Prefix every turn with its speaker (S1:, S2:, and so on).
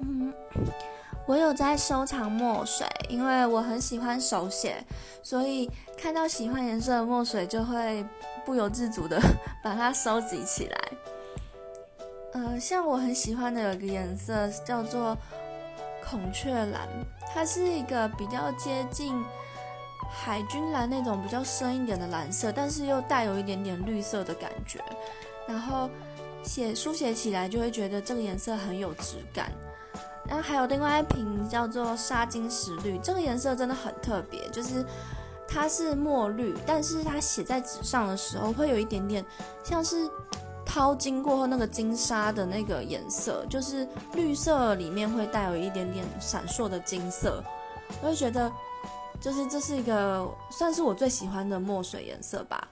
S1: 嗯，我有在收藏墨水，因为我很喜欢手写，所以看到喜欢颜色的墨水就会不由自主的 把它收集起来。呃，像我很喜欢的有一个颜色叫做孔雀蓝，它是一个比较接近海军蓝那种比较深一点的蓝色，但是又带有一点点绿色的感觉，然后写书写起来就会觉得这个颜色很有质感。然后还有另外一瓶叫做沙金石绿，这个颜色真的很特别，就是它是墨绿，但是它写在纸上的时候会有一点点像是掏金过后那个金沙的那个颜色，就是绿色里面会带有一点点闪烁的金色，我就觉得就是这是一个算是我最喜欢的墨水颜色吧。